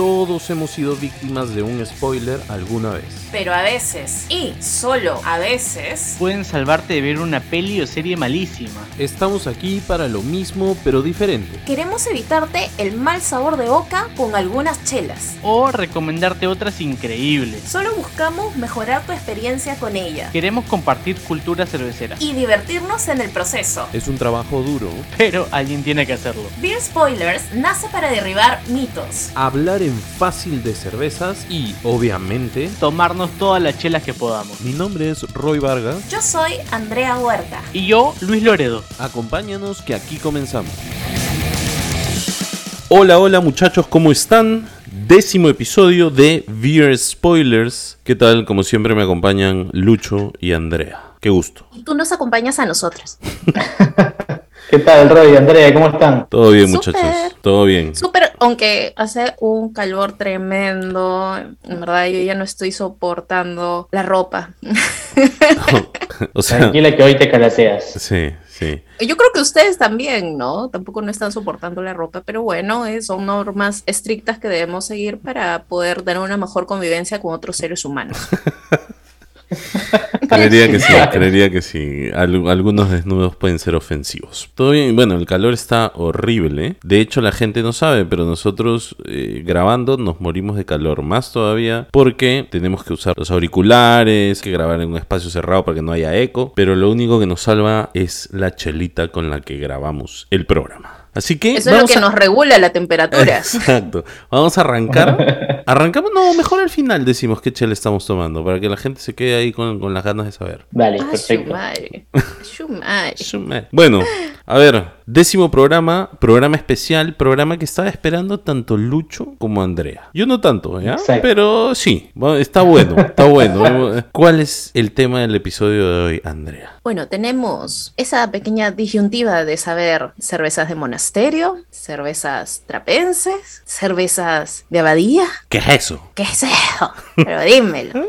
todos hemos sido víctimas de un spoiler alguna vez. Pero a veces, y solo a veces, pueden salvarte de ver una peli o serie malísima. Estamos aquí para lo mismo pero diferente. Queremos evitarte el mal sabor de boca con algunas chelas. O recomendarte otras increíbles. Solo buscamos mejorar tu experiencia con ella. Queremos compartir cultura cervecera. Y divertirnos en el proceso. Es un trabajo duro. Pero alguien tiene que hacerlo. Beer Spoilers nace para derribar mitos. Hablar en fácil de cervezas y, obviamente, tomarnos todas las chelas que podamos. Mi nombre es Roy Vargas. Yo soy Andrea Huerta. Y yo, Luis Loredo. Acompáñanos que aquí comenzamos. Hola, hola muchachos, ¿cómo están? Décimo episodio de Beer Spoilers. ¿Qué tal? Como siempre me acompañan Lucho y Andrea. Qué gusto. Y tú nos acompañas a nosotros. ¿Qué tal, Roy, Andrea? ¿Cómo están? Todo bien, muchachos. Todo bien. Súper, aunque hace un calor tremendo. En verdad, yo ya no estoy soportando la ropa. o sea, Tranquila que hoy te calaseas. Sí, sí. Yo creo que ustedes también, ¿no? Tampoco no están soportando la ropa, pero bueno, eh, son normas estrictas que debemos seguir para poder tener una mejor convivencia con otros seres humanos. creería que sí, creería que sí. algunos desnudos pueden ser ofensivos. Todo bien, bueno, el calor está horrible. De hecho, la gente no sabe, pero nosotros eh, grabando nos morimos de calor. Más todavía porque tenemos que usar los auriculares, que grabar en un espacio cerrado para que no haya eco. Pero lo único que nos salva es la chelita con la que grabamos el programa. Así que. Eso es lo que nos regula la temperatura. Exacto. Vamos a arrancar. Arrancamos, no, mejor al final decimos qué chela estamos tomando, para que la gente se quede ahí con, las ganas de saber. Vale, ah, perfecto. bueno, a ver, décimo programa, programa especial, programa que estaba esperando tanto Lucho como Andrea. Yo no tanto, ¿ya? Pero sí, está bueno, está bueno. ¿Cuál es el tema del episodio de hoy, Andrea? Bueno, tenemos esa pequeña disyuntiva de saber cervezas de monasterio, cervezas trapenses, cervezas de abadía. ¿Qué es eso? ¿Qué es eso? Pero dímelo.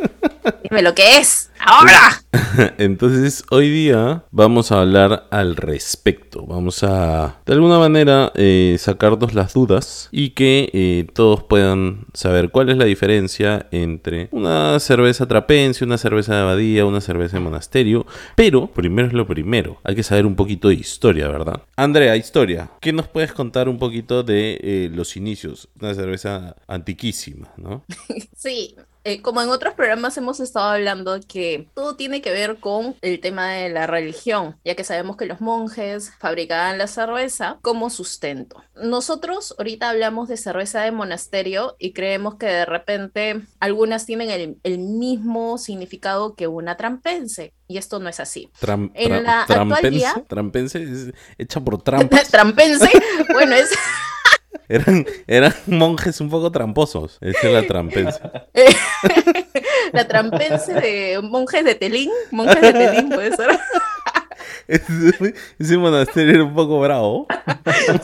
Dime lo que es. Ahora. Entonces, hoy día vamos a hablar al respecto. Vamos a, de alguna manera, eh, sacarnos las dudas y que eh, todos puedan saber cuál es la diferencia entre una cerveza trapense, una cerveza de abadía, una cerveza de monasterio. Pero, primero es lo primero. Hay que saber un poquito de historia, ¿verdad? Andrea, historia. ¿Qué nos puedes contar un poquito de eh, los inicios? Una cerveza antiquísima, ¿no? Sí, eh, como en otros programas hemos estado hablando que todo tiene que ver con el tema de la religión, ya que sabemos que los monjes fabricaban la cerveza como sustento. Nosotros ahorita hablamos de cerveza de monasterio y creemos que de repente algunas tienen el, mismo significado que una trampense. Y esto no es así. en la trampense, trampense es hecha por trampas. trampense, bueno, es... Eran, eran monjes un poco tramposos. Esa es la trampense. la trampense de monjes de Telín. Monjes de Telín, puede ser. Ese monasterio era un poco bravo.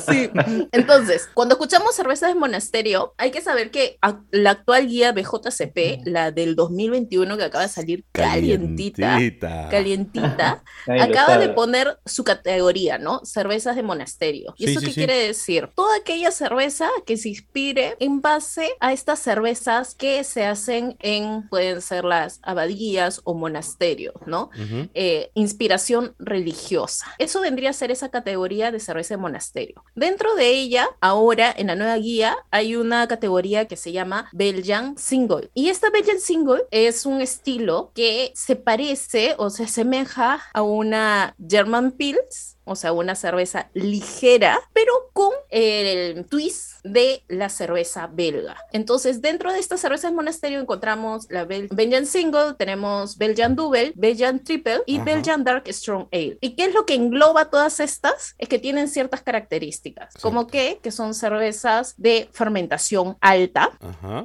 Sí. Entonces, cuando escuchamos cervezas de monasterio, hay que saber que la actual guía BJCP, la del 2021 que acaba de salir calientita, calientita, acaba de poner su categoría, ¿no? Cervezas de monasterio. ¿Y eso qué quiere decir? Toda aquella cerveza que se inspire en base a estas cervezas que se hacen en, pueden ser las abadías o monasterios, ¿no? Eh, inspiración religiosa. Eso vendría a ser esa categoría de cerveza de monasterio. Dentro de ella, ahora en la nueva guía, hay una categoría que se llama Belgian Single. Y esta Belgian Single es un estilo que se parece o se asemeja a una German Pils o sea, una cerveza ligera, pero con el twist de la cerveza belga. Entonces, dentro de esta cerveza monasterio encontramos la Belgian Single, tenemos Belgian Double, Belgian Triple y Belgian Dark Strong Ale. ¿Y qué es lo que engloba todas estas? Es que tienen ciertas características, como que, que son cervezas de fermentación alta,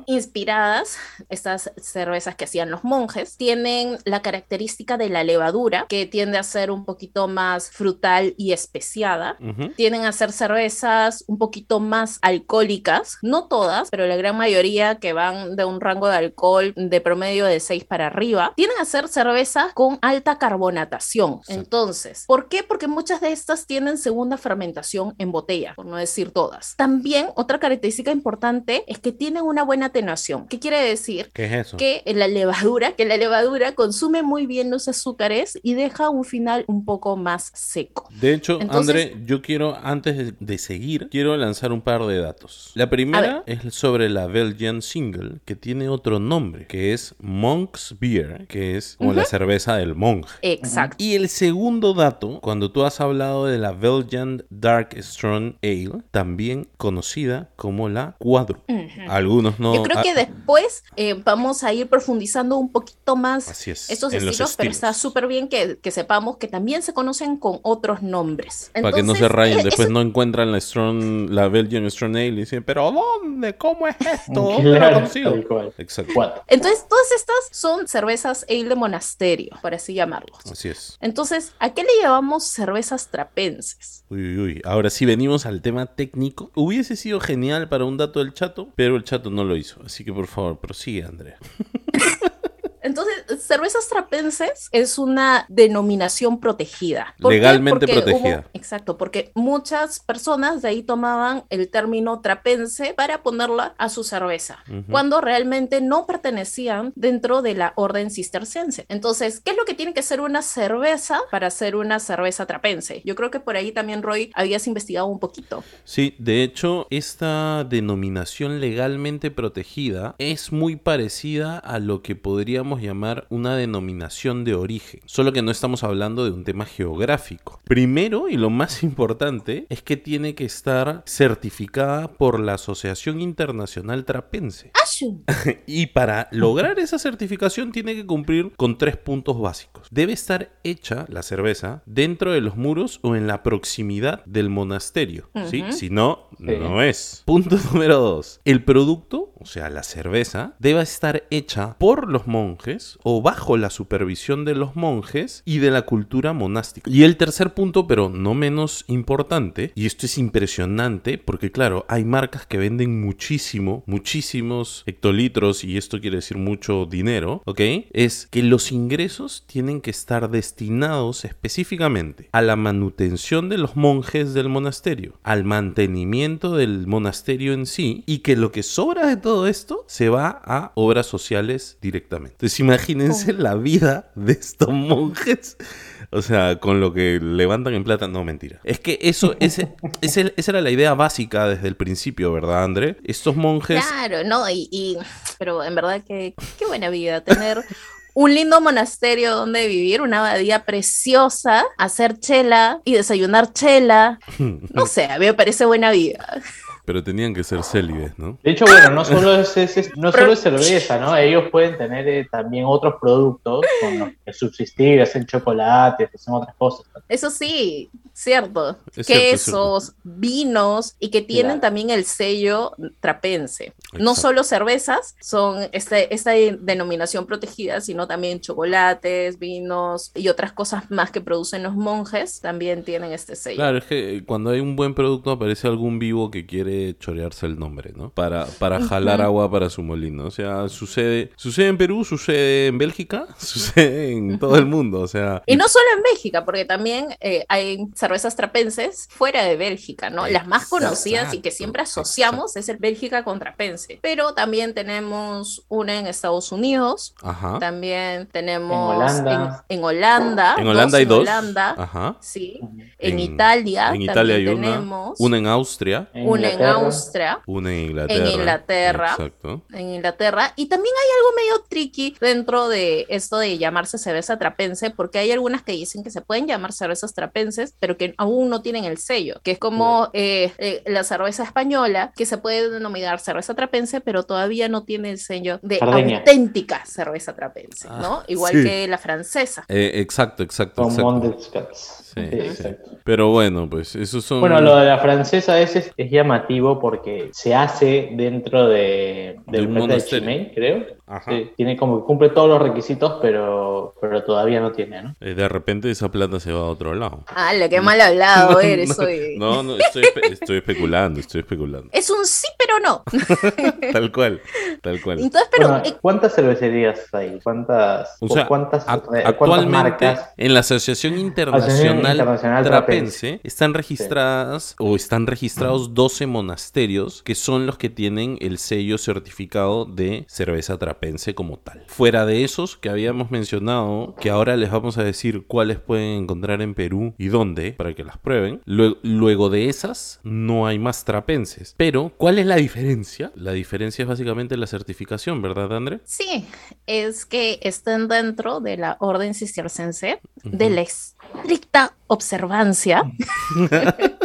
inspiradas, estas cervezas que hacían los monjes, tienen la característica de la levadura, que tiende a ser un poquito más frutal y especiada. Tienen a ser cervezas un poquito más alcohólicas, no todas, pero la gran mayoría que van de un rango de alcohol de promedio de 6 para arriba. Tienen a ser cervezas con alta carbonatación. Entonces, ¿por qué? Porque muchas de estas tienen segunda fermentación en botella, por no decir todas. También otra característica importante es que tienen una buena atenuación. ¿Qué quiere decir? ¿Qué es eso? Que la levadura, que la levadura consume muy bien los azúcares y deja un final un poco más seco. De hecho, André, yo quiero, antes de seguir, quiero lanzar un par de datos. La primera es sobre la Belgian Single, que tiene otro nombre, que es Monk's Beer, que es como la cerveza del monje. Exacto. Y el segundo dato, cuando tú has hablado de la Belgian Dark Strong Ale, también conocida como la Cuadro. Algunos no. Yo creo que después eh, vamos a ir profundizando un poquito más es, estos en los estilos, pero estilos. está súper bien que, que sepamos que también se conocen con otros nombres. Para que no se rayen, eh, después eso- no encuentran la Strong, la Belgian Strong Ale y dicen, pero ¿dónde? ¿Cómo es esto? Exacto. Entonces, todas estas son cervezas ale de monasterio, por así llamarlos. Así es. Entonces, ¿a qué le llamamos cervezas trapenses? Uy, uy, uy. Ahora sí venimos al tema técnico. Hubiese sido genial para un dato del chato, pero el chato no lo hizo. Así que por favor, prosigue, Andrea. Entonces, cervezas trapenses es una denominación protegida. ¿Por qué? Legalmente Porque protegida. hubo- exacto, porque muchas personas de ahí tomaban el término trapense para ponerla a su cerveza, cuando realmente no pertenecían dentro de la orden cisterciense. Entonces, ¿qué es lo que tiene que ser una cerveza para ser una cerveza trapense? Yo creo que por ahí también, Roy, habías investigado un poquito. Sí, de hecho, esta denominación legalmente protegida es muy parecida a lo que podríamos llamar una denominación de origen, solo que no estamos hablando de un tema geográfico. Primero, y lo más importante, es que tiene que estar certificada por la Asociación Internacional Trapense. Y para lograr esa certificación tiene que cumplir con tres puntos básicos. Debe estar hecha la cerveza dentro de los muros o en la proximidad del monasterio. ¿sí? Si no, Sí. no es. Punto número dos. El producto, o sea, la cerveza, debe estar hecha por los monjes o bajo la supervisión de los monjes y de la cultura monástica. Y el tercer punto, pero no menos importante, y esto es impresionante porque claro, hay marcas que venden muchísimo, muchísimos hectolitros y esto quiere decir mucho dinero, ¿ok? Es que los ingresos tienen que estar destinados específicamente a la manutención de los monjes del monasterio, al mantenimiento del monasterio en sí y que lo que sobra de todo esto se va a obras sociales directamente. Entonces imagínense la vida de estos monjes. O sea, con lo que levantan en plata, no mentira. Es que eso, ese, ese- esa era la idea básica desde el principio, ¿verdad, André? Estos monjes Claro, no, y, y- pero en verdad que qué buena vida tener un lindo monasterio donde vivir, una abadía preciosa, hacer chela y desayunar chela. No sé, a mí me parece buena vida. Pero tenían que ser célibes, ¿no? De hecho, bueno, no solo es, es- es- no solo es cerveza, ¿no? Ellos pueden tener eh, también otros productos con los que subsistir, hacen chocolates, hacen otras cosas. Eso sí, cierto. Es cierto, es Quesos, vinos y que tienen Claro. también el sello trapense. No Exacto. solo cervezas son este, esta denominación protegida, sino también chocolates, vinos y otras cosas más que producen los monjes también tienen este sello. Claro, es que eh, cuando hay un buen producto aparece algún vivo que quiere chorearse el nombre, ¿no? Para, para jalar agua para su molino. O sea, sucede, sucede en Perú, sucede en Bélgica, sucede en todo el mundo. O sea, Y no solo en Bélgica, porque también eh, hay cervezas trapenses fuera de Bélgica, ¿no? Las más Exacto, conocidas y que siempre asociamos es el Bélgica con trapense. Pero también tenemos una en Estados Unidos, ajá. también tenemos En Holanda. en, en Holanda, En Holanda hay en dos. Holanda, Ajá. sí. En- En, Italia, En Italia hay una. tenemos Una en Austria. una en Inglaterra. Austria. Una en Inglaterra. Inglaterra. Exacto. en Inglaterra. Y también hay algo medio tricky dentro de esto de llamarse cerveza trapense, porque hay algunas que dicen que se pueden llamar cervezas trapenses, pero que aún no tienen el sello, que es como eh, eh, la cerveza española, que se puede denominar cerveza trapense, pero todavía no tiene el sello de auténtica cerveza trapense, ¿no? Ah, Igual sí. que la francesa. Eh, exacto, exacto. Sí, Sí, sí. exacto. Pero bueno, pues esos son. Bueno, lo de la francesa es, es, es llamativo porque se hace dentro de, De del un planeta de monasterio. Chimay, creo. Ajá. Sí, tiene como que cumple todos los requisitos, pero, pero todavía no tiene, ¿no? Eh, De repente esa plata se va a otro lado. Ah, lo que mal hablado eres hoy. No, no, estoy, espe- estoy especulando, estoy especulando. Es un sí, pero no. Tal cual, tal cual. Entonces, pero Bueno, eh, ¿Cuántas cervecerías hay? ¿Cuántas, O sea, cuántas, ac- eh, cuántas actualmente marcas? en la Asociación Internacional, Internacional Trapense están registradas o están registrados 12 monasterios que son los que tienen el sello certificado de cerveza trapense como tal. Fuera de esos que habíamos mencionado, que ahora les vamos a decir cuáles pueden encontrar en Perú y dónde para que las prueben. Lue- Luego de esas no hay más trapenses. Pero, ¿cuál es la diferencia? La diferencia es básicamente la certificación, ¿verdad, André? sí, es que están dentro de la orden cistercense, de la estricta observancia.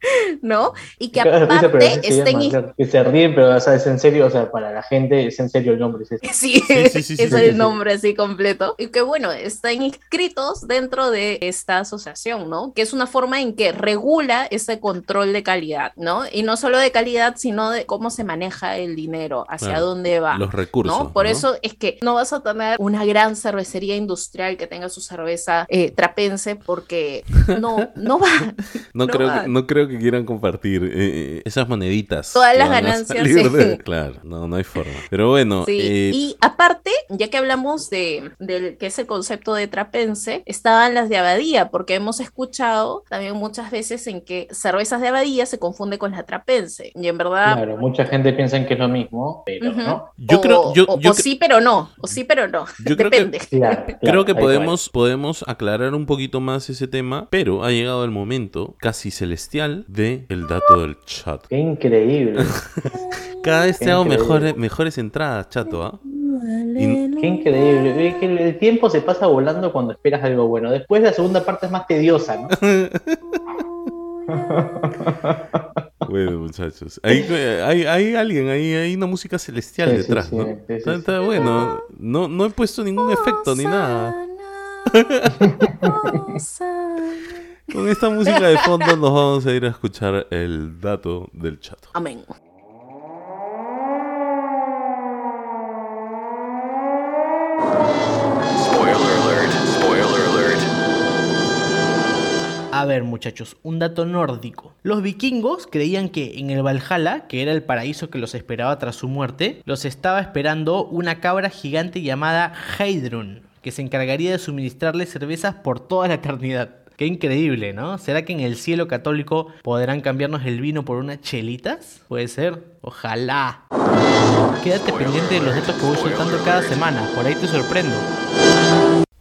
¿No? Y que aparte se estén llama. Que se ríen, pero o sea, es en serio, o sea, para la gente es en serio el nombre. es. Sí, Sí, sí, sí, es sí, el sí. nombre así completo. Y que bueno, están inscritos dentro de esta asociación, ¿no? Que es una forma en que regula ese control de calidad, ¿no? Y no solo de calidad, sino de cómo se maneja el dinero, hacia Claro, dónde va. Los recursos. ¿no? Por ¿no? eso es que no vas a tener una gran cervecería industrial que tenga su cerveza eh, trapense porque no, no va. No, No creo va. que, no creo que quieran compartir eh, esas moneditas. Todas que las ganancias, salir sí. de- Claro, no, no hay forma. Pero bueno, Sí, eh, y aparte, ya que hablamos de, del que es el concepto de trapense, estaban las de abadía, porque hemos escuchado también muchas veces en que cervezas de abadía se confunde con la trapense, y en verdad... Claro, mucha gente piensa en que es lo mismo, pero no. yo o, creo, yo, o- yo o cre- sí, pero no, o sí, pero no, Yo creo que- depende. Claro, claro, creo que podemos, podemos aclarar un poquito más ese tema, pero ha llegado el momento casi celestial de el dato del chat. Qué increíble, Cada vez te hago mejores, mejores entradas, chato, ¿ah? Y- qué increíble. El tiempo se pasa volando cuando esperas algo bueno. Después la segunda parte es más tediosa, ¿no? Bueno, muchachos. Hay, hay, hay alguien, hay, hay una música celestial Sí, detrás, sí, ¿no? sí, sí, está, sí. está bueno. No, no he puesto ningún efecto ni nada. Con esta música de fondo nos vamos a ir a escuchar el dato del chato. Amén. A ver, muchachos, un dato nórdico. Los vikingos creían que en el Valhalla, que era el paraíso que los esperaba tras su muerte, los estaba esperando una cabra gigante llamada Heidrun, que se encargaría de suministrarles cervezas por toda la eternidad. Qué increíble, ¿no? ¿Será que en el cielo católico podrán cambiarnos el vino por unas chelitas? Puede ser. Ojalá. Quédate pendiente de los datos que voy soltando cada semana, por ahí te sorprendo.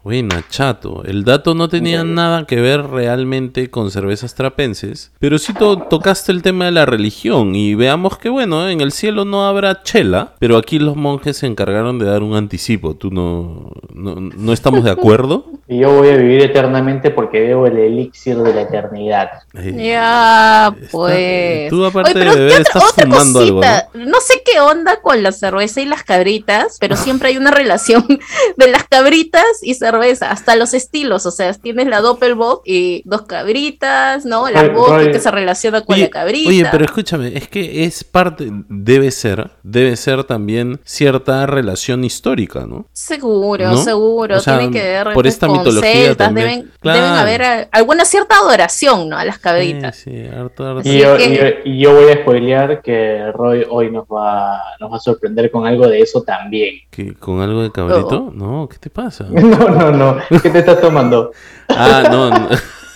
Buena, chato. El dato no tenía nada que ver realmente con cervezas trapenses, pero sí to- tocaste el tema de la religión y veamos que bueno, en el cielo no habrá chela, pero aquí los monjes se encargaron de dar un anticipo. ¿Tú no, no, no estamos de acuerdo? Y yo voy a vivir eternamente porque veo el elixir de la eternidad. Ya, Está- pues. tú, aparte Oye, pero de beber, ¿qué otra- estás otra fumando algo, cosita? ¿no? sé qué onda con la cerveza y las cabritas, pero siempre hay una relación de las cabritas y cerveza, hasta los estilos, o sea, tienes la Doppelbock y dos cabritas, ¿no? La Roy- que se relaciona con Oye, la cabrita. oye, pero escúchame, es que es parte, debe ser, debe ser también cierta relación histórica, ¿no? Seguro, ¿No? seguro, O sea, tiene que ver por esta con mitología celtas, también. deben, Claro. deben haber a- alguna cierta adoración, ¿no? A las cabritas. Sí, sí, harto, harto. Y yo, que- y yo- y yo voy a spoilear que Roy hoy nos va, nos va a sorprender con algo de eso también. ¿Qué, ¿Con algo de cabrito? Oh. No, ¿qué te pasa? No, no, no. ¿Qué te estás tomando? Ah, no. no.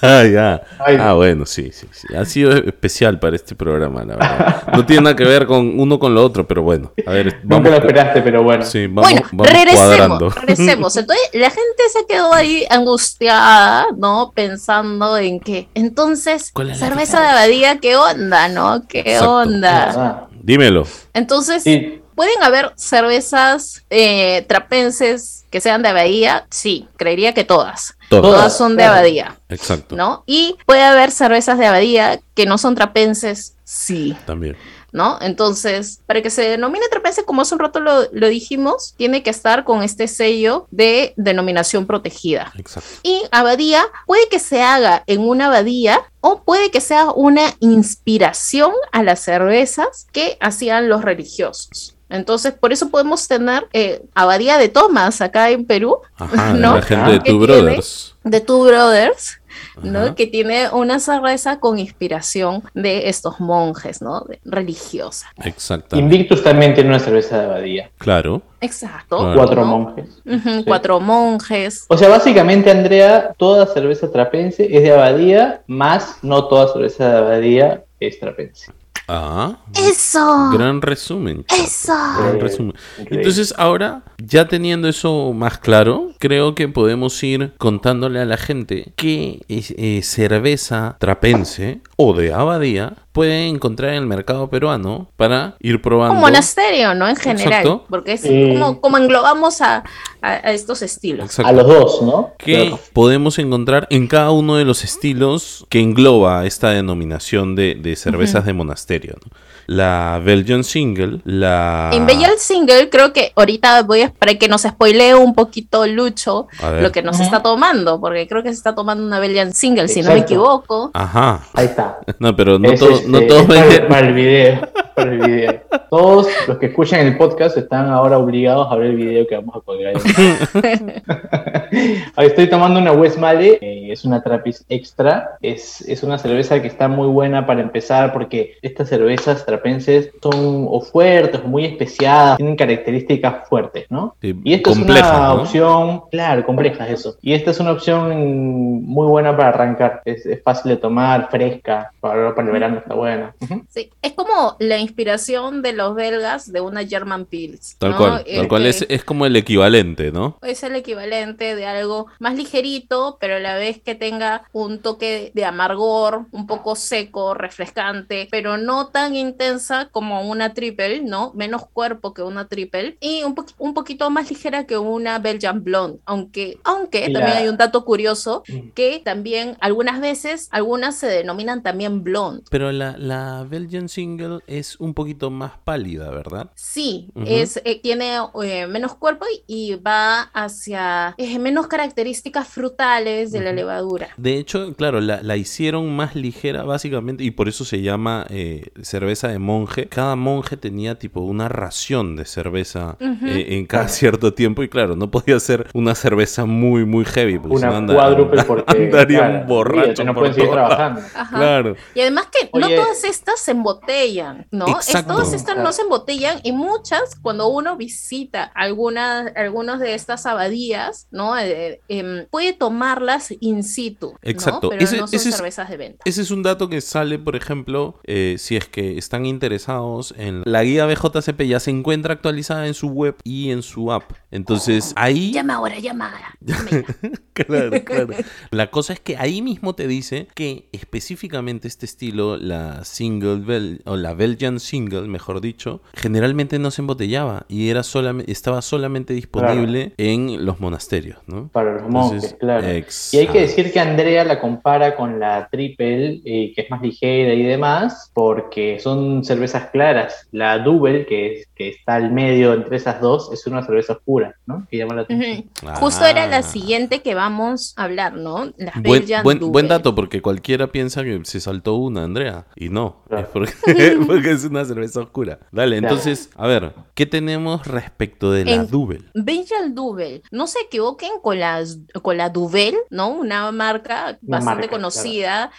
Ah, ya. Ay. Ah, bueno, sí, sí, sí. Ha sido especial para este programa, la verdad. No tiene nada que ver con uno con lo otro, pero bueno. A ver, Nunca vamos. lo esperaste, pero bueno. Sí, vamos, bueno, vamos regresemos, cuadrando. regresemos. Entonces, la gente se quedó ahí angustiada, ¿no? Pensando en que, entonces, ¿Cuál es la cerveza de abadía, ¿qué onda, no? ¿Qué Exacto. onda? Ah, Dímelo. Entonces, sí, ¿pueden haber cervezas eh, trapenses que sean de abadía? Sí, creería que todas. Todas, son de abadía. Exacto. ¿No? Y puede haber cervezas de abadía que no son trapenses, sí. También. ¿no? Entonces, para que se denomine trapense, como hace un rato lo, lo, dijimos, tiene que estar con este sello de denominación protegida. Exacto. Y abadía puede que se haga en una abadía o puede que sea una inspiración a las cervezas que hacían los religiosos. Entonces, por eso podemos tener eh, abadía de Thomas acá en Perú. Ajá, ¿no? la gente de Two Brothers. De Two Brothers. ¿no? Que tiene una cerveza con inspiración de estos monjes, ¿no? religiosa. Exacto. Invictus también tiene una cerveza de abadía. Claro. Exacto. Cuatro monjes. Cuatro monjes. O sea, básicamente, Andrea, toda cerveza trapense es de abadía, más no toda cerveza de abadía es trapense. Ah. Eso. Gran resumen. Eso. Gran resumen. Entonces, ahora, ya teniendo eso más claro, creo que podemos ir contándole a la gente qué eh, cerveza trapense o de abadía puede encontrar en el mercado peruano para ir probando. Un monasterio, ¿no? En general. Porque es como, como, englobamos a, a, estos estilos. Exacto. A los dos, ¿no? Que podemos encontrar en cada uno de los estilos que engloba esta denominación de, de cervezas de monasterio. ¿no? la Belgian Single, la... En Belgian Single creo que ahorita voy a para que nos spoilee un poquito Lucho lo que nos está tomando, porque creo que se está tomando una Belgian Single, si no me equivoco. Ajá. Ahí está. No, pero no, todo, no este, todos para, para, el video, para el video. Todos los que escuchan el podcast están ahora obligados a ver el video que vamos a colgar. Ahí estoy tomando una Westmalle, eh, es una Trappist Extra, es, es una cerveza que está muy buena para empezar porque estas cervezas trapenses son o fuertes muy especiadas, tienen características fuertes, ¿no? Sí, y esta complejas, es una ¿no? opción, claro, complejas eso. Y esta es una opción muy buena para arrancar, es, es fácil de tomar, fresca, para, para el verano está buena. Ujú. Sí, es como la inspiración de los belgas de una German Pils. Tal ¿no? cual, tal cual es, Este, es como el equivalente, ¿no? es el equivalente de algo más ligerito, pero a la vez que tenga un toque de amargor, un poco seco, refrescante, pero no tan intensa como una triple, ¿no? Menos cuerpo que una triple y un, po- un poquito más ligera que una Belgian Blonde, aunque, aunque Y también la- hay un dato curioso Mm. que también algunas veces, algunas se denominan también blonde. Pero la, la Belgian Single es un poquito más pálida, ¿verdad? Sí, Ujú. es, eh, tiene eh, menos cuerpo y, y va hacia eh, menos características frutales de la Ujú. levadura. De hecho, claro, la, la hicieron más ligera básicamente y por eso se llama eh, cerveza de monje. Cada monje tenía tipo una ración de cerveza Ujú. eh, en cada cierto tiempo y claro, no podía ser una cerveza muy, muy heavy. No Una anda- cuádruple porque andaría claro, un borracho. no por pueden seguir trabajando. Ajá. Claro. Y además que no Oye. todas estas se embotellan, ¿no? Es- Exacto. todas estas no Claro. se embotellan y muchas, cuando uno visita algunas, algunas de estas abadías, ¿no? Eh, em, puede tomarlas in situ, ¿no? Exacto. Pero Ese- no son ese es- cervezas de venta. Ese es un dato que sale, por ejemplo, eh, si es que están interesados en la guía BJCP, ya se encuentra actualizada en su web y en su app. Entonces, ahí... Llama ahora, llama ahora. Claro, claro. La cosa es que ahí mismo te dice que específicamente este estilo, la single bel o la Belgian single, mejor dicho, generalmente no se embotellaba y era solamente estaba solamente disponible en los monasterios, ¿no? Para los monjes, Entonces, claro. Y hay que decir que Andrea la compara con la triple, eh, que es más ligera y demás, porque son cervezas claras. La double, que, es, que está al medio entre esas dos, es una cerveza oscura, ¿no? Que llama la atención. Justo era la Ah. siguiente que vamos a hablar, ¿no? Las Buen, buen, buen dato, porque cualquiera piensa que se saltó una, Andrea. Y no, Claro. es porque, porque es una cerveza oscura. Dale, Claro. entonces, a ver, ¿qué tenemos respecto de la En- Double? Belgian Double. No se equivoquen con, las, con la Duvel, ¿no? Una marca Una bastante marca, conocida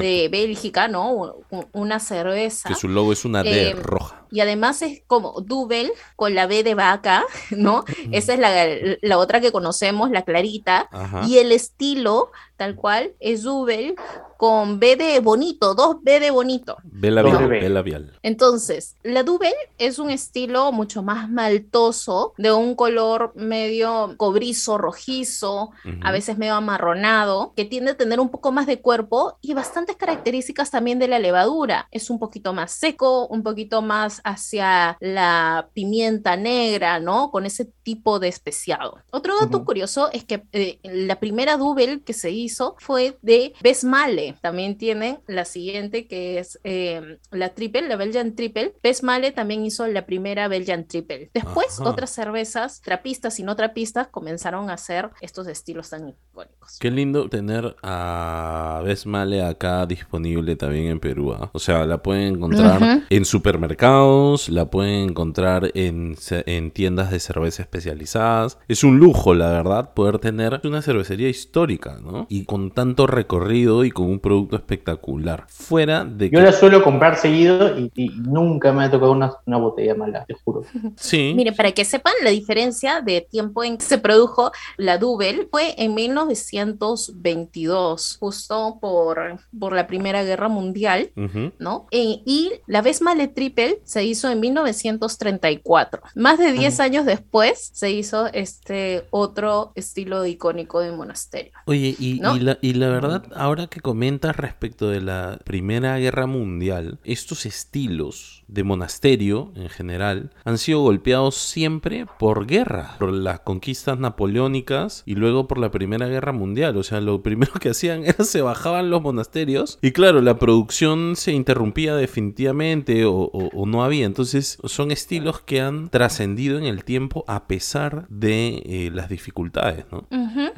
de Bélgica, ¿no? Una cerveza. Que su logo es una D Eh, roja. Y además es como Double con la B de vaca, ¿no? Esa es la, la otra que conocemos, la clarita. Ajá. Y el estilo, tal cual, es Double con B de bonito, dos B de bonito. Ve labial, B. labial. Entonces, la Double es un estilo mucho más maltoso, de un color medio cobrizo, rojizo, a veces medio amarronado, que tiende a tener un poco más de cuerpo y bastantes características también de la levadura. Es un poquito más seco, un poquito más hacia la pimienta negra, ¿no? Con ese tipo de especiado. Otro dato curioso es que eh, la primera double que se hizo fue de Besmale. También tienen la siguiente que es eh, la triple, la Belgian Triple. Besmale también hizo la primera Belgian Triple. Después, otras cervezas, trapistas y no trapistas, comenzaron a hacer estos estilos tan icónicos. Qué lindo tener a Besmale acá disponible también en Perú. ¿ah? O sea, la pueden encontrar en supermercados, la pueden encontrar en, en tiendas de cerveza especializadas. Es un lujo, la verdad, poder tener una cervecería histórica, ¿no? Y con tanto recorrido y con un producto espectacular. Fuera de Yo la suelo comprar seguido y, nunca me ha tocado una, una, botella mala, te juro. Sí. Mire, para que sepan la diferencia de tiempo en que se produjo la Double, fue en 1922, justo por, por la Primera Guerra Mundial, ¿no? E, y la Besmale Triple se hizo en 1934. Más de 10 años después se hizo este otro estilo icónico de monasterio. Oye, y, la, y la verdad, ahora que comentas respecto de la Primera Guerra Mundial, estos estilos de monasterio en general han sido golpeados siempre por guerra, por las conquistas napoleónicas y luego por la Primera Guerra Mundial. O sea, lo primero que hacían era se bajaban los monasterios y claro, la producción se interrumpía definitivamente o, no había. Entonces son estilos que han trascendido en el tiempo a pesar de eh, las dificultades, ¿no?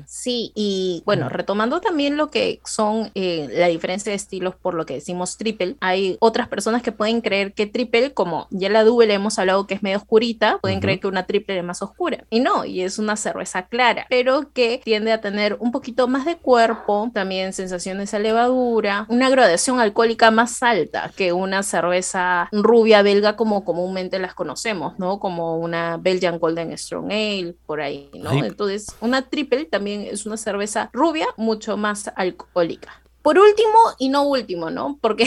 Sí, y bueno, retomando también lo que son eh, la diferencia de estilos por lo que decimos triple, hay otras personas que pueden creer que triple, como ya la double hemos hablado que es medio oscurita, pueden creer que una triple es más oscura. Y no, y es una cerveza clara, pero que tiende a tener un poquito más de cuerpo, también sensaciones a levadura, una gradación alcohólica más alta que una cerveza rubia belga como comúnmente las conocemos, ¿no? Como una Belgian Golden Strong Ale, por ahí, ¿no? Entonces, una triple también es una cerveza rubia mucho más alcohólica. Por último, y no último, ¿no? Porque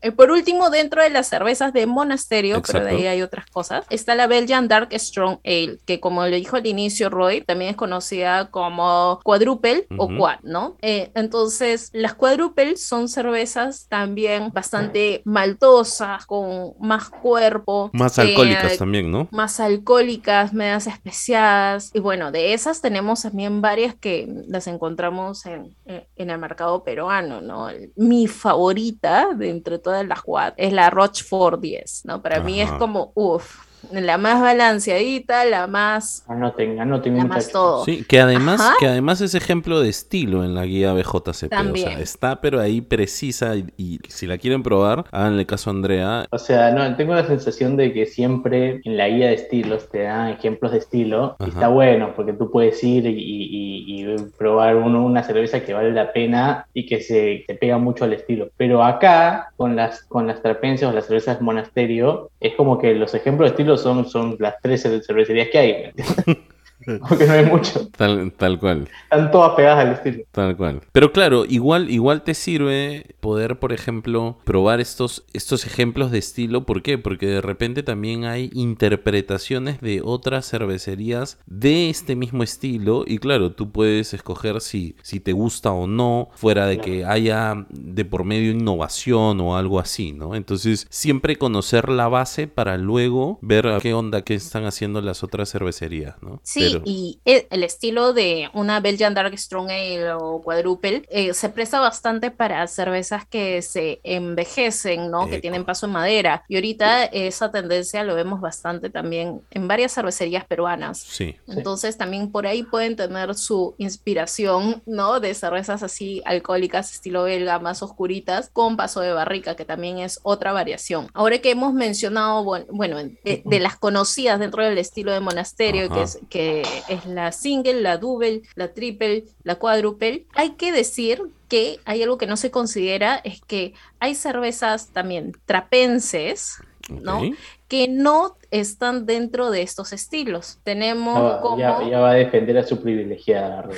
eh, por último, dentro de las cervezas de monasterio, pero de ahí hay otras cosas, está la Belgian Dark Strong Ale, que como le dijo al inicio Roy, también es conocida como quadruple o quad, ¿no? Eh, entonces, las quadruple son cervezas también bastante maltosas, con más cuerpo. Más alcohólicas también, ¿no? Más alcohólicas, medias especiadas. Y bueno, de esas tenemos también varias que las encontramos en, en el mercado peruano ¿no? Mi favorita de entre todas las cuatro es la Rochefort 10, ¿no? Para mí es como, uff, la más balanceadita, la más. Anoten, anoten la más todo. Sí, que además, que además es ejemplo de estilo en la guía BJCP. O sea, está pero ahí precisa y, si la quieren probar, háganle caso a Andrea. O sea, no, tengo la sensación de que siempre en la guía de estilos te dan ejemplos de estilo. Y está bueno, porque tú puedes ir y, probar uno, una cerveza que vale la pena y que se te pega mucho al estilo. Pero acá, con las, con las trapenses o las cervezas monasterio, es como que los ejemplos de estilo son, son las tres cervecerías que hay. Porque no hay mucho. Tal, tal cual. Están todas pegadas al estilo. Tal cual. Pero claro, igual, igual te sirve poder, por ejemplo, probar estos, estos ejemplos de estilo. ¿Por qué? Porque de repente también hay interpretaciones de otras cervecerías de este mismo estilo. Y claro, tú puedes escoger si, si te gusta o no, fuera de que haya de por medio innovación o algo así, ¿no? Entonces, siempre conocer la base para luego ver qué onda que están haciendo las otras cervecerías, ¿no? Sí, y el estilo de una Belgian Dark Strong Ale o Quadruple eh, se presta bastante para cervezas que se envejecen, ¿no? Que tienen paso en madera. Y ahorita esa tendencia lo vemos bastante también en varias cervecerías peruanas. Sí. Entonces también por ahí pueden tener su inspiración, ¿no? De cervezas así alcohólicas, estilo belga, más oscuritas, con paso de barrica, que también es otra variación. Ahora que hemos mencionado, bueno, de, las conocidas dentro del estilo de monasterio, que es que es la single, la double, la triple, la quadruple. Hay que decir que hay algo que no se considera, es que hay cervezas también trapenses, ¿no? Que no están dentro de estos estilos. Tenemos como... Ya, va a defender a su privilegiada.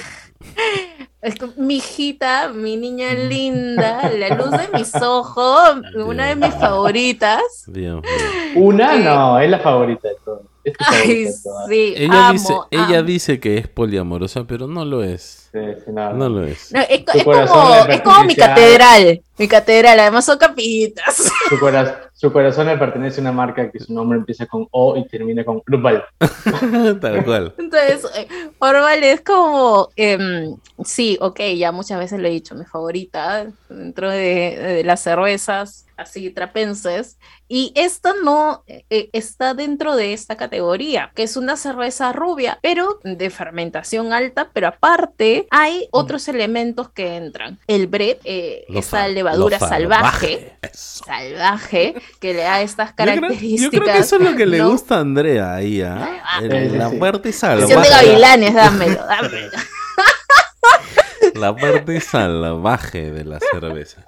mi hijita, mi niña linda, la luz de mis ojos, una de mis favoritas. Una no, es la favorita de todos. Ay, sí, ella, dice, ella dice que es poliamorosa, pero no lo es. no. lo es. es, como, mi catedral. Mi catedral, además son capitas. Su, corazón le pertenece a una marca que su nombre empieza con O y termina con Orval. Tal cual. Entonces, eh, Orval es como. Em, sí, ok, ya muchas veces lo he dicho, mi favorita dentro de las cervezas así trapenses, y esta no eh, está dentro de esta categoría, que es una cerveza rubia, pero de fermentación alta, pero aparte hay otros elementos que entran. El bread, eh, esa levadura salvaje, salvaje, que le da estas características. Yo creo, que eso es lo que le gusta a Andrea ahí, ¿ah? la muerte salvaje. de gavilanes, dámelo, dámelo. La parte salvaje de la cerveza.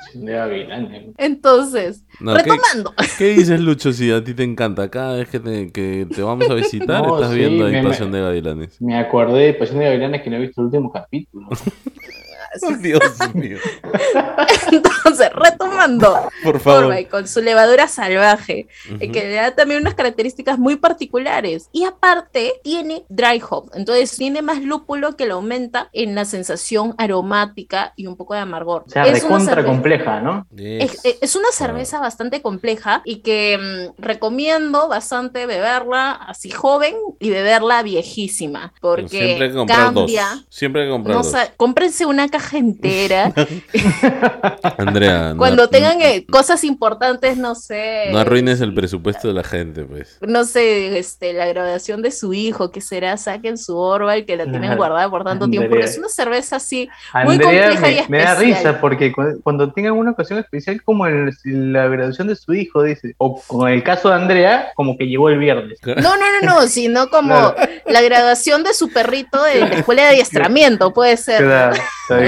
Entonces, retomando. ¿qué, dices, Lucho, si a ti te encanta? Cada vez que te, que te vamos a visitar, estás viendo ahí Pasión de Gavilanes. Me acordé de Pasión de Gavilanes que no he visto el último capítulo. Dios mío. Entonces, retomando. Por favor. con su levadura salvaje, eh, que le da también unas características muy particulares. Y aparte, tiene dry hop. Entonces, tiene más lúpulo que le aumenta en la sensación aromática y un poco de amargor. O sea, es contra compleja, ¿no? Es, una cerveza bastante compleja y que mm, recomiendo bastante beberla así joven y beberla viejísima. Porque cambia. Siempre hay que comprar dos. Cómprense una entera. Andrea. Cuando tengan eh, cosas importantes, no sé. No arruines el presupuesto de la gente, pues. No sé, este, la graduación de su hijo, que será, saquen su Orval, que la tienen guardada por tanto tiempo. Porque es una cerveza así, muy compleja me, y especial. Me da risa, porque cuando tengan una ocasión especial, como la graduación de su hijo, dice, o con el caso de Andrea, como que llegó el viernes. No, no, no, no, sino como la graduación de su perrito en la escuela de adiestramiento, puede ser. Claro,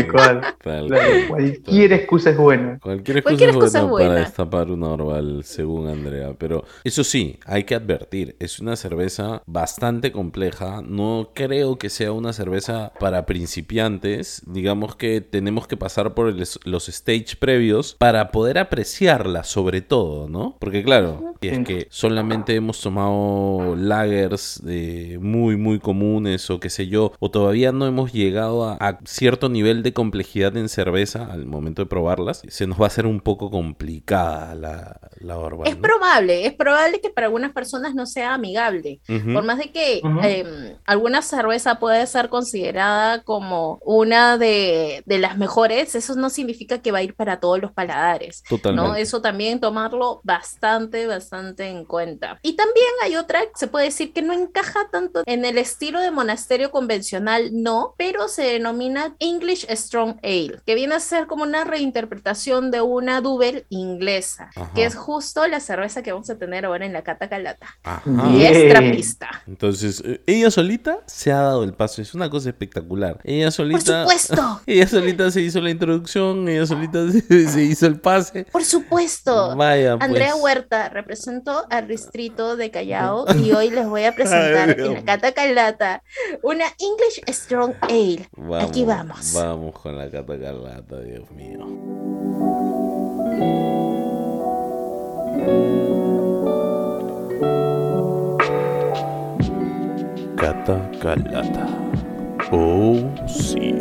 Cualquier excusa es buena. Cualquier excusa, es, buena para destapar una Orval, según Andrea. Pero eso sí, hay que advertir, es una cerveza bastante compleja. No creo que sea una cerveza para principiantes. Digamos que tenemos que pasar por los stage previos para poder apreciarla, sobre todo, ¿no? Porque claro, es que solamente hemos tomado lagers de muy, muy comunes o qué sé yo, o todavía no hemos llegado a cierto nivel de complejidad en cerveza al momento de probarlas, se nos va a hacer un poco complicada la, la orba. Es probable, es probable que para algunas personas no sea amigable. Por más de que em, alguna cerveza puede ser considerada como una de, de, las mejores, eso no significa que va a ir para todos los paladares. ¿no? Eso también tomarlo bastante, bastante en cuenta. Y también hay otra, se puede decir que no encaja tanto en el estilo de monasterio convencional, no, pero se denomina English Strong Ale, que viene a ser como una reinterpretación de una Duvel inglesa, que es justo la cerveza que vamos a tener ahora en la Cata Calata. Y es trapista. Entonces, eh, ella solita se ha dado el paso, es una cosa espectacular. Ella solita. Por supuesto. Ella solita se hizo la introducción, ella solita se, hizo el pase. Por supuesto. Vaya. Pues. Andrea Huerta representó al distrito de Callao y hoy les voy a presentar en la Cata Calata una English Strong Ale. Aquí vamos. Vamos con la Cata Calata, Dios mío. Cata Calata. Oh, sí.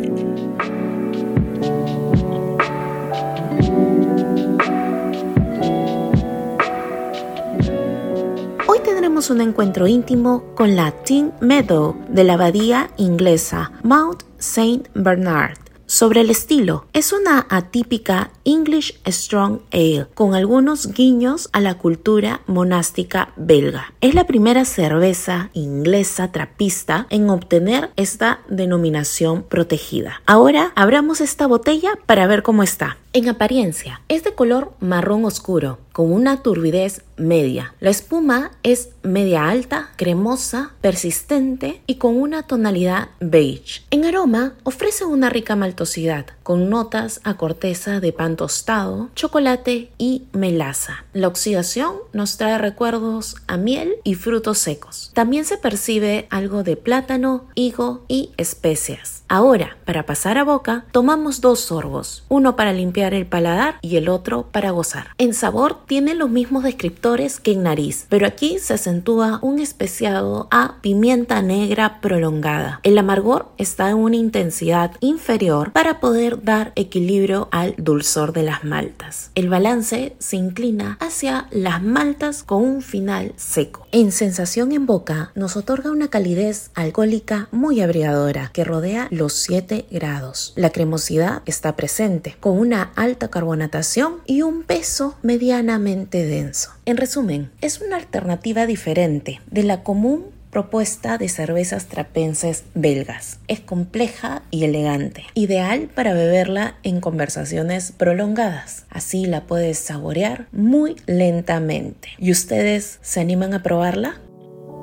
Hoy tendremos un encuentro íntimo con la Tin Meadow de la abadía inglesa Mount Saint Bernard. Sobre el estilo, es una atípica English Strong Ale con algunos guiños a la cultura monástica belga. Es la primera cerveza inglesa trapista en obtener esta denominación protegida. Ahora abramos esta botella para ver cómo está. En apariencia, es de color marrón oscuro, con una turbidez media. La espuma es media alta, cremosa, persistente y con una tonalidad beige. En aroma, ofrece una rica maltosidad, con notas a corteza de pan tostado, chocolate y melaza. La oxidación nos trae recuerdos a miel y frutos secos. También se percibe algo de plátano, higo y especias. Ahora, para pasar a boca, tomamos dos sorbos, uno para limpiar el paladar y el otro para gozar. En sabor tiene los mismos descriptores que en nariz, pero aquí se acentúa un especiado a pimienta negra prolongada. El amargor está en una intensidad inferior para poder dar equilibrio al dulzor de las maltas. El balance se inclina hacia las maltas con un final seco. En sensación en boca nos otorga una calidez alcohólica muy abrigadora que rodea los 7 grados. La cremosidad está presente con una alta carbonatación y un peso medianamente denso. En resumen, es una alternativa diferente de la común propuesta de cervezas trapenses belgas. Es compleja y elegante, ideal para beberla en conversaciones prolongadas. Así la puedes saborear muy lentamente. ¿Y ustedes se animan a probarla?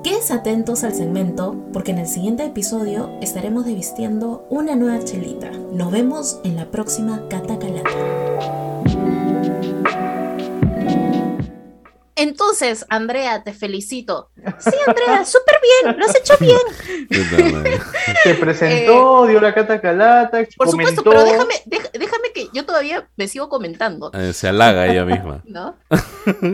Quédense atentos al segmento porque en el siguiente episodio estaremos devistiendo una nueva chelita. Nos vemos en la próxima Catacalata. Entonces, Andrea, te felicito. Sí, Andrea, súper bien, lo has hecho bien. Se presentó, dio la cata calata, Por supuesto, pero déjame, déjame que yo todavía me sigo comentando. Eh, se halaga ella misma. ¿No?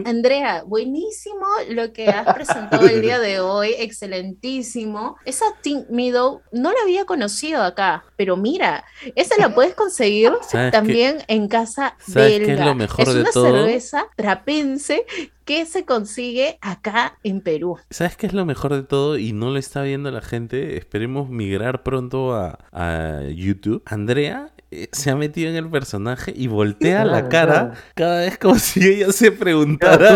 Andrea, buenísimo lo que has presentado el día de hoy, excelentísimo. Esa Think Middle no la había conocido acá, pero mira, esa la puedes conseguir también en casa ¿sabes belga. Qué es lo mejor es una cerveza trapense que se consigue acá en Perú. ¿Sabes qué es lo mejor de todo? Y no lo está viendo la gente. Esperemos migrar pronto a, a YouTube. Andrea se ha metido en el personaje y voltea la cara cada vez como si ella se preguntara.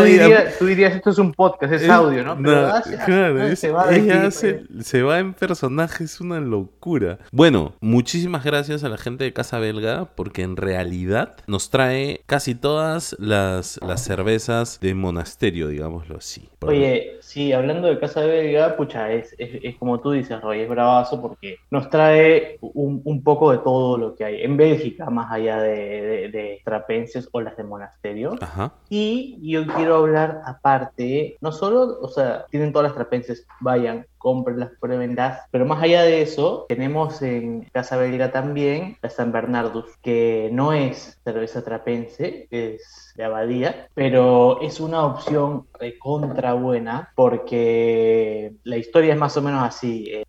tú, dirías, esto es un podcast, es, audio, ¿no? claro, se, va ella se, va en personaje, es una locura. Bueno, muchísimas gracias a la gente de Casa Belga porque en realidad nos trae casi todas las, las cervezas de monasterio, digámoslo así. Oye, sí, hablando de Casa Belga, pucha, es, es, como tú dices, Roy, es bravazo porque nos trae un, un poco de todo lo que hay en Bélgica, más allá de, de, trapenses o las de monasterio. Y yo quiero hablar aparte, no solo, o sea, tienen todas las trapenses, vayan, las pruébenlas. Pero más allá de eso, tenemos en Casa Belga también la San Bernardus, que no es cerveza trapense, es de abadía, pero es una opción contra buena porque la historia es más o menos así. Eh,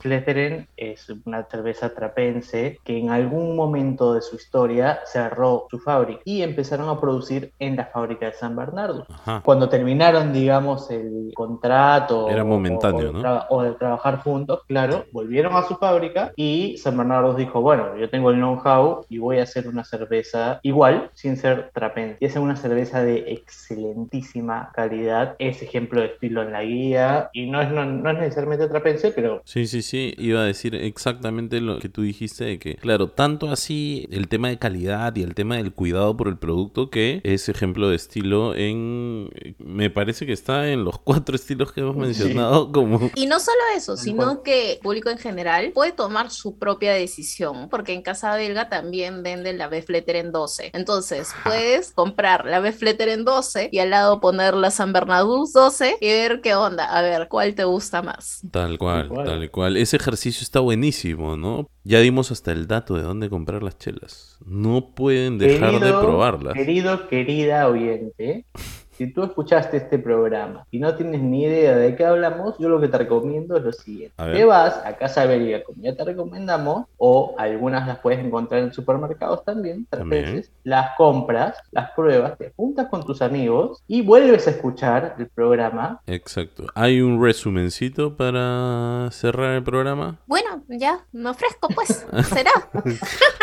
Fleteren es una cerveza trapense que en algún momento de su historia cerró su fábrica y empezaron a producir en la fábrica de San Bernardo. Cuando terminaron, digamos, el contrato Era momentáneo, o, ¿no? o de trabajar juntos, claro, volvieron a su fábrica y San Bernardo dijo, bueno, yo tengo el know-how y voy a hacer una cerveza igual, sin ser trapense. Y es una cerveza de excelentísima calidad, es ejemplo de estilo en la guía y no es, no, no es necesariamente trapense, pero Sí, sí, sí, iba a decir exactamente lo que tú dijiste de que, claro, tanto así el tema de calidad y el tema del cuidado por el producto que es ejemplo de estilo en, me parece que está en los cuatro estilos que hemos mencionado como... Y no solo eso, sino que el público en general puede tomar su propia decisión, porque en Casa Belga también venden la Befletter en 12. Entonces, puedes comprar la Befletter en 12 y al lado poner la San Bernardus 12 y ver qué onda, a ver cuál te gusta más. Tal cual, tal cual. Ese ejercicio está buenísimo, ¿no? Ya dimos hasta el dato de dónde comprar las chelas. No pueden dejar de probarlas. Querido, querida oyente, si tú escuchaste este programa y no tienes ni idea de qué hablamos, yo lo que te recomiendo es lo siguiente. Te vas a Casa Belga, como ya te recomendamos, o algunas las puedes encontrar en supermercados también, veces, las compras, las pruebas, te juntas con tus amigos y vuelves a escuchar el programa. Exacto. ¿Hay un resumencito para cerrar el programa? Bueno, ya, me ofrezco pues. ¿Será?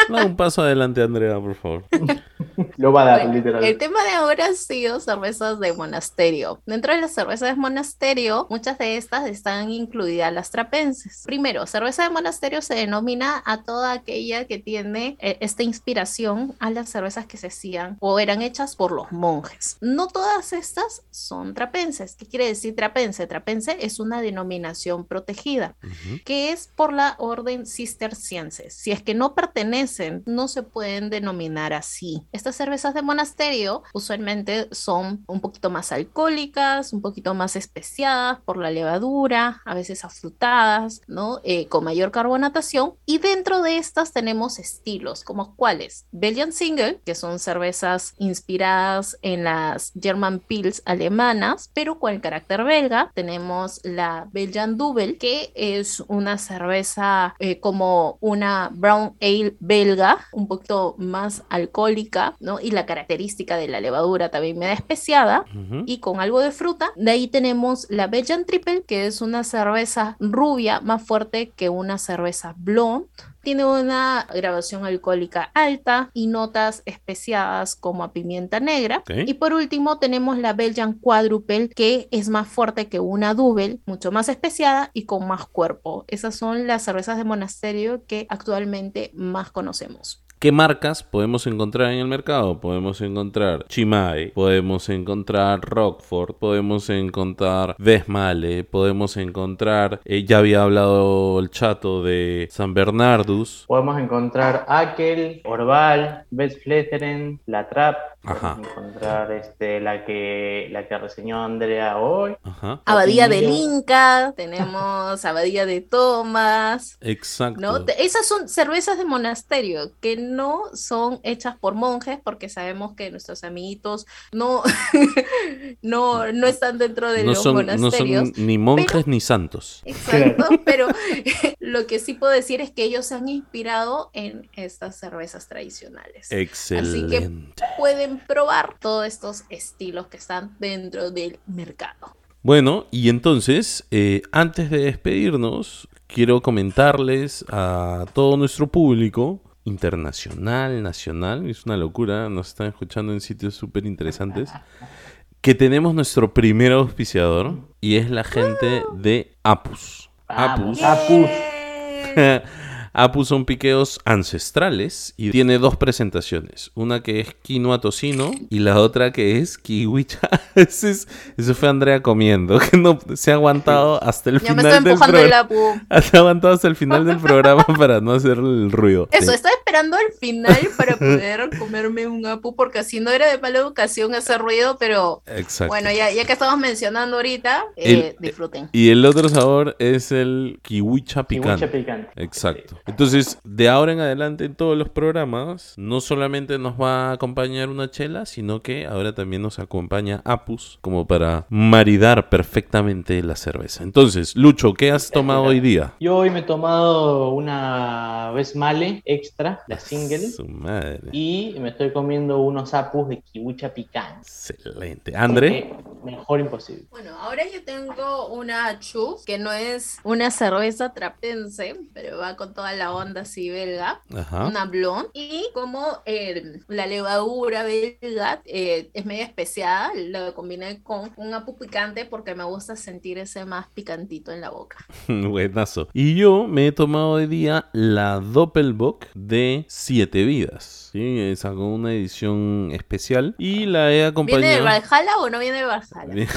no, un paso adelante, Andrea, por favor. lo va a dar, literalmente. El tema de ahora ha sido cerveza de monasterio. Dentro de las cervezas de monasterio, muchas de estas están incluidas las trapenses. Primero, cerveza de monasterio se denomina a toda aquella que tiene eh, esta inspiración a las cervezas que se hacían o eran hechas por los monjes. No todas estas son trapenses. ¿Qué quiere decir trapense? Trapense es una denominación protegida, que es por la orden cistercienses. Si es que no pertenecen, no se pueden denominar así. Estas cervezas de monasterio usualmente son un poquito más alcohólicas, un poquito más especiadas por la levadura, a veces afrutadas, ¿no? Eh, con mayor carbonatación. Y dentro de estas tenemos estilos, como cuáles? Belgian Single, que son cervezas inspiradas en las German Pils alemanas, pero con el carácter belga. Tenemos la Belgian Double, que es una cerveza eh, como una brown ale belga, un poquito más alcohólica, ¿no? Y la característica de la levadura también me da y con algo de fruta. De ahí tenemos la Belgian Triple, que es una cerveza rubia más fuerte que una cerveza blonde tiene una grabación alcohólica alta y notas especiadas como a pimienta negra. Y por último tenemos la Belgian Quadruple que es más fuerte que una Double, mucho más especiada y con más cuerpo. Esas son las cervezas de monasterio que actualmente más conocemos. ¿Qué marcas podemos encontrar en el mercado? Podemos encontrar Chimay, podemos encontrar Rockford, podemos encontrar Desmale, podemos encontrar, eh, ya había hablado el chato de San Bernardus. Podemos encontrar Akel, Orval, Fleteren, La Trap, Ajá. encontrar este, la que la que reseñó Andrea hoy. Ajá. Abadía del Inca, tenemos Abadía de Tomás. Exacto. ¿no? Esas son cervezas de monasterio que no son hechas por monjes, porque sabemos que nuestros amiguitos no, no, no están dentro de los monasterios. No son ni monjes ni santos. Exacto, pero lo que sí puedo decir es que ellos se han inspirado en estas cervezas tradicionales. Excelente. Así que pueden probar todos estos estilos que están dentro del mercado. Bueno, y entonces, eh, antes de despedirnos, quiero comentarles a todo nuestro público internacional, nacional, es una locura, nos están escuchando en sitios súper interesantes, que tenemos nuestro primer auspiciador y es la gente de Apus. Apus. Apus. Apus son piqueos ancestrales y tiene dos presentaciones. Una que es quinoa tocino y la otra que es kiwicha. eso fue Andrea comiendo, que no se ha aguantado hasta el final del programa. Se ha aguantado hasta el final del programa para no hacer el ruido. Eso, estaba esperando al final para poder comerme un apu porque así no era de mala educación hacer ruido, pero bueno, ya, ya que estamos mencionando ahorita, eh, disfruten. Y el otro sabor es el kiwicha picante. Kiwicha picante. Exacto. Entonces, de ahora en adelante en todos los programas, no solamente nos va a acompañar una chela, sino que ahora también nos acompaña Apus como para maridar perfectamente la cerveza. Entonces, Lucho, ¿qué has tomado hoy día? Yo hoy me he tomado una Male extra, la single. Su madre. Y me estoy comiendo unos Apus de kiwicha picante. Excelente. ¿André? Mejor imposible. Bueno, ahora yo tengo una Chuf, que no es una cerveza trapense, pero va con toda la onda así belga, una blonde, y como la levadura belga eh, es medio especial, lo combiné con un apu picante porque me gusta sentir ese más picantito en la boca. Buenazo. Y yo me he tomado hoy día la Doppelbock de Siete Vidas. Sí, sacó una edición especial y la he acompañado. ¿Viene de Valhalla o no viene de Valhalla?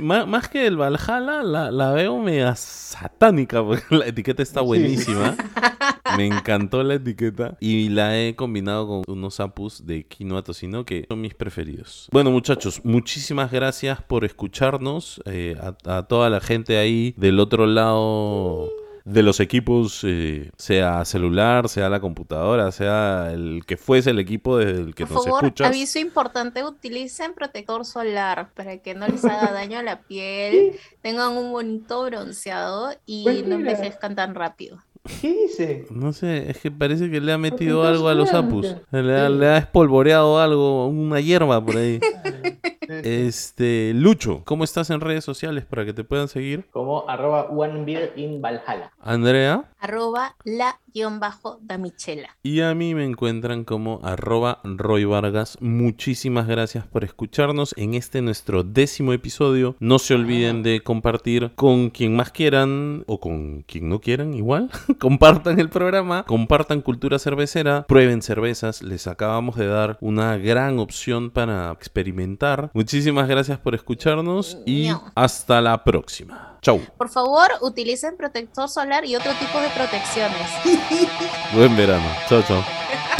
más, que el Valhalla, la, la veo media satánica porque la etiqueta está buenísima. Me encantó la etiqueta y la he combinado con unos apus de quinoa tocino que son mis preferidos. Bueno, muchachos, muchísimas gracias por escucharnos. Eh, a, toda la gente ahí del otro lado de los equipos, eh, sea celular, sea la computadora, sea el que fuese el equipo del que Por nos favor, Aviso importante, utilicen protector solar para que no les haga daño a la piel, tengan un bonito bronceado y pues no envejezcan tan rápido. ¿Qué dice? No sé, es que parece que le ha metido algo a los apus. Le ha, le ha espolvoreado algo, una hierba por ahí. Este, Lucho, ¿cómo estás en redes sociales para que te puedan seguir? Como arroba one beer in Valhalla. Andrea. Arroba la guion bajo Damichela. Y a mí me encuentran como arroba Roy Vargas. Muchísimas gracias por escucharnos en este nuestro décimo episodio. No se olviden de compartir con quien más quieran o con quien no quieran igual. compartan el programa, compartan cultura cervecera, prueben cervezas. Les acabamos de dar una gran opción para experimentar Muchísimas gracias por escucharnos y hasta la próxima. Chau. Por favor, utilicen protector solar y otro tipo de protecciones. Buen verano. Chau, chau.